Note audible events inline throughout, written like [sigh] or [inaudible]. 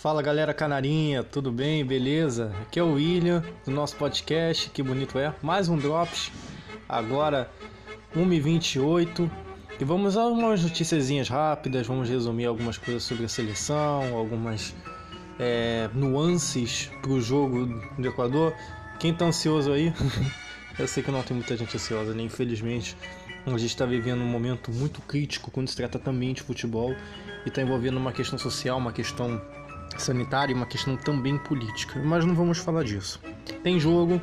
Fala galera canarinha, tudo bem? Beleza? Aqui é o William do nosso podcast, que bonito é. Mais um Drops, agora 1h28. E vamos a umas noticiazinhas rápidas, vamos resumir algumas coisas sobre a seleção, algumas é, nuances para o jogo do Equador. Quem tá ansioso aí? [laughs] Eu sei que não tem muita gente ansiosa, né? Infelizmente, a gente está vivendo um momento muito crítico quando se trata também de futebol e está envolvendo uma questão social, uma questão sanitária e uma questão também política. Mas não vamos falar disso. Tem jogo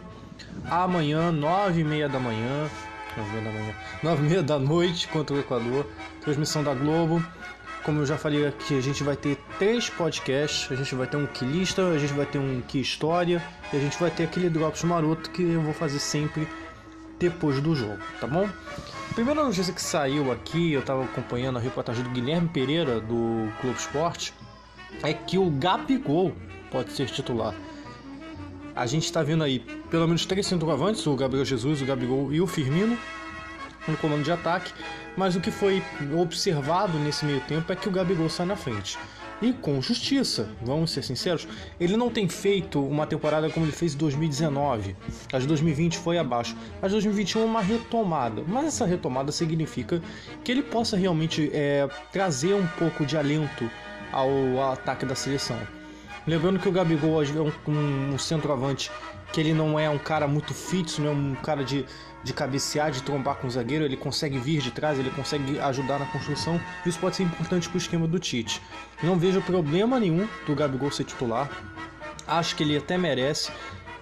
amanhã, nove e meia da manhã, nove e meia da manhã, da noite contra o Equador, transmissão da Globo. Como eu já falei aqui, a gente vai ter três podcasts. A gente vai ter um que lista, a gente vai ter um que história e a gente vai ter aquele drops maroto que eu vou fazer sempre depois do jogo, tá bom? Primeira notícia que saiu aqui, eu estava acompanhando a reportagem do Guilherme Pereira do Clube Esporte é que o Gabigol pode ser titular. A gente está vendo aí pelo menos três centroavantes, o Gabriel Jesus, o Gabigol e o Firmino, no comando de ataque, mas o que foi observado nesse meio tempo é que o Gabigol sai na frente. E com justiça, vamos ser sinceros, ele não tem feito uma temporada como ele fez em 2019. A de 2020 foi abaixo. A de 2021 é uma retomada. Mas essa retomada significa que ele possa realmente é, trazer um pouco de alento ao ataque da seleção. Lembrando que o Gabigol é um, um centroavante que ele não é um cara muito fixo, não é um cara de, de cabecear, de trombar com o zagueiro, ele consegue vir de trás, ele consegue ajudar na construção, isso pode ser importante para o esquema do Tite. Não vejo problema nenhum do Gabigol ser titular, acho que ele até merece,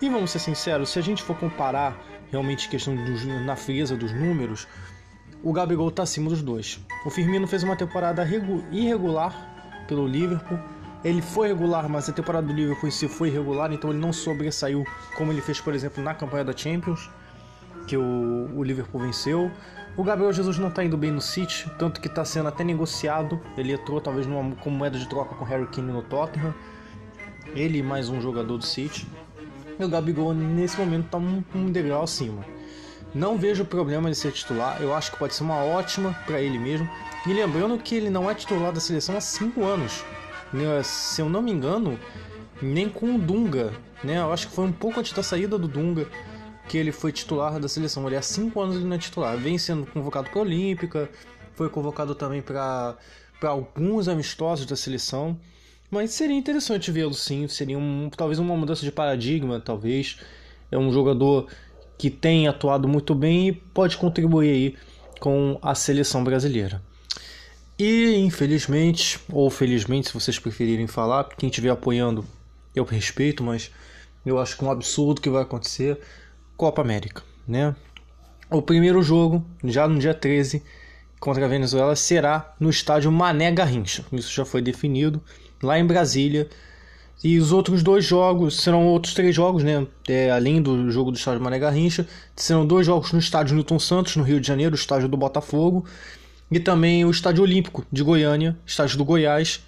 e vamos ser sinceros, se a gente for comparar realmente questão dos, na frieza dos números, o Gabigol está acima dos dois. O Firmino fez uma temporada irregular pelo Liverpool. Ele foi regular, mas a temporada do Liverpool em si foi irregular, então ele não sobressaiu como ele fez, por exemplo, na campanha da Champions, que o, o Liverpool venceu. O Gabriel Jesus não está indo bem no City, tanto que está sendo até negociado. Ele entrou talvez numa, como moeda de troca com Harry Kane no Tottenham. Ele mais um jogador do City. E o Gabigol nesse momento está um, um degrau acima. Não vejo problema de ser titular, eu acho que pode ser uma ótima para ele mesmo. E lembrando que ele não é titular da seleção há 5 anos. Né, se eu não me engano, nem com o Dunga. Né? Eu acho que foi um pouco antes da saída do Dunga que ele foi titular da seleção. Ele há 5 anos ele não é titular. Vem sendo convocado para a Olímpica, foi convocado também para alguns amistosos da seleção. Mas seria interessante vê-lo sim, seria um, talvez uma mudança de paradigma, talvez. É um jogador que tem atuado muito bem e pode contribuir aí com a seleção brasileira. E infelizmente, ou felizmente, se vocês preferirem falar, quem estiver apoiando eu respeito, mas eu acho que é um absurdo que vai acontecer Copa América, né? O primeiro jogo, já no dia 13, contra a Venezuela, será no estádio Mané Garrincha. Isso já foi definido lá em Brasília. E os outros dois jogos serão outros três jogos, né? É, além do jogo do estádio Mané Garrincha, serão dois jogos no estádio Newton Santos, no Rio de Janeiro, o estádio do Botafogo, e também o estádio Olímpico de Goiânia, estádio do Goiás,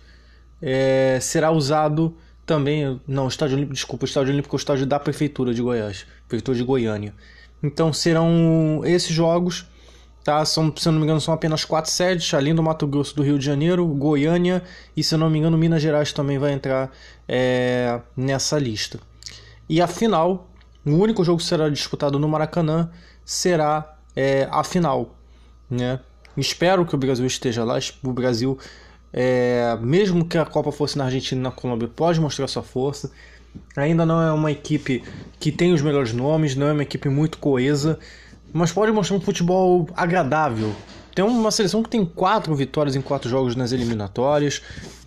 é, será usado também. Não, estádio Olímpico, desculpa, o estádio Olímpico é o estádio da Prefeitura de Goiás, Prefeitura de Goiânia. Então serão esses jogos Tá? São, se eu não me engano, são apenas quatro sedes, além do Mato Grosso do Rio de Janeiro, Goiânia e, se eu não me engano, Minas Gerais também vai entrar é, nessa lista. E a final, o único jogo que será disputado no Maracanã será é, a final. Né? Espero que o Brasil esteja lá. O Brasil, é, mesmo que a Copa fosse na Argentina e na Colômbia, pode mostrar sua força. Ainda não é uma equipe que tem os melhores nomes, não é uma equipe muito coesa mas pode mostrar um futebol agradável. Tem uma seleção que tem quatro vitórias em quatro jogos nas eliminatórias.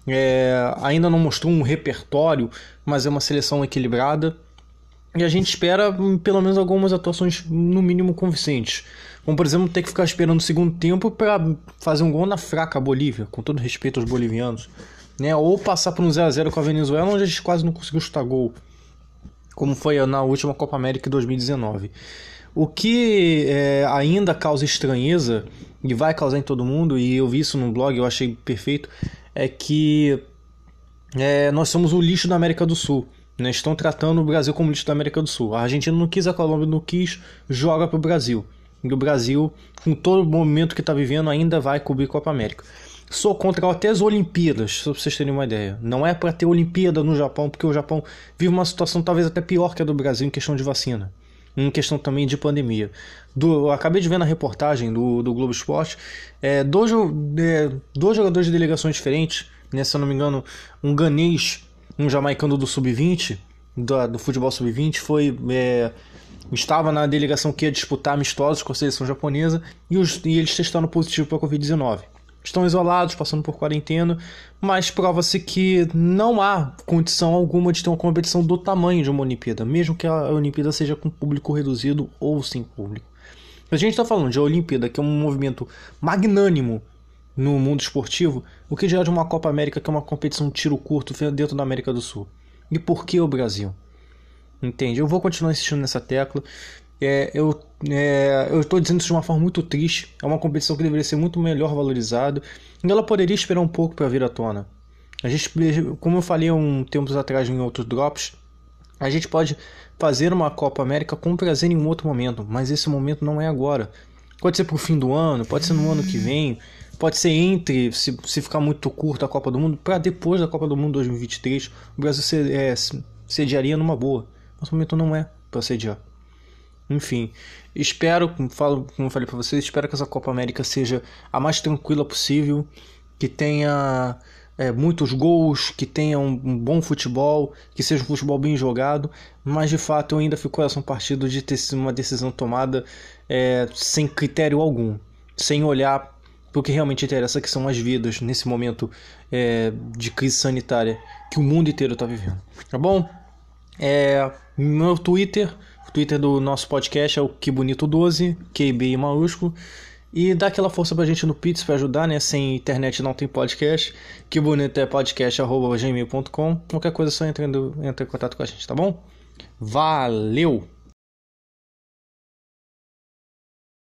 É, ainda não mostrou um repertório, mas é uma seleção equilibrada. E a gente espera hum, pelo menos algumas atuações, no mínimo, convincentes. Como, por exemplo, ter que ficar esperando o segundo tempo para fazer um gol na fraca Bolívia, com todo respeito aos bolivianos. Né? Ou passar por um 0x0 com a Venezuela, onde a gente quase não conseguiu chutar gol. Como foi na última Copa América 2019. O que é, ainda causa estranheza e vai causar em todo mundo, e eu vi isso no blog, eu achei perfeito, é que é, nós somos o lixo da América do Sul. Né? Estão tratando o Brasil como lixo da América do Sul. A Argentina não quis, a Colômbia não quis, joga para o Brasil. E o Brasil, com todo o momento que está vivendo, ainda vai cobrir Copa América. Sou contra até as Olimpíadas, só pra vocês terem uma ideia. Não é para ter Olimpíada no Japão, porque o Japão vive uma situação talvez até pior que a do Brasil em questão de vacina. Em questão também de pandemia. Do, eu acabei de ver na reportagem do, do Globo Esporte é, dois, é, dois jogadores de delegações diferentes, né, se eu não me engano, um ganês, um jamaicano do Sub-20, do, do futebol Sub-20, foi. É, estava na delegação que ia disputar amistosos com a seleção japonesa e, os, e eles testaram positivo para a Covid-19 estão isolados, passando por quarentena, mas prova-se que não há condição alguma de ter uma competição do tamanho de uma Olimpíada, mesmo que a Olimpíada seja com público reduzido ou sem público. A gente está falando de a Olimpíada, que é um movimento magnânimo no mundo esportivo, o que é de uma Copa América, que é uma competição tiro curto dentro da América do Sul. E por que o Brasil? Entende? Eu vou continuar insistindo nessa tecla. É, eu é, eu estou dizendo isso de uma forma muito triste. É uma competição que deveria ser muito melhor valorizada. E ela poderia esperar um pouco para vir à tona. A gente, como eu falei um tempos atrás em outros drops, a gente pode fazer uma Copa América com prazer em um outro momento, mas esse momento não é agora. Pode ser para o fim do ano, pode ser no ano que vem, pode ser entre, se, se ficar muito curta a Copa do Mundo, para depois da Copa do Mundo 2023, o Brasil é, sediaria numa boa. Mas o momento não é para sediar. Enfim, espero, como, falo, como falei para vocês, espero que essa Copa América seja a mais tranquila possível, que tenha é, muitos gols, que tenha um, um, bom futebol, que seja um futebol bem jogado, mas de fato eu ainda fico coração partido de ter sido uma decisão tomada é, sem critério algum, sem olhar para que realmente interessa, que são as vidas nesse momento é, de crise sanitária que o mundo inteiro está vivendo. Tá bom? É, meu Twitter Twitter do nosso podcast é o Que Bonito 12, QB maiúsculo. E dá aquela força pra gente no Pix pra ajudar, né? Sem internet não tem podcast. Que bonito é podcast.gmail.com. Qualquer coisa é só entra, entra em contato com a gente, tá bom? Valeu!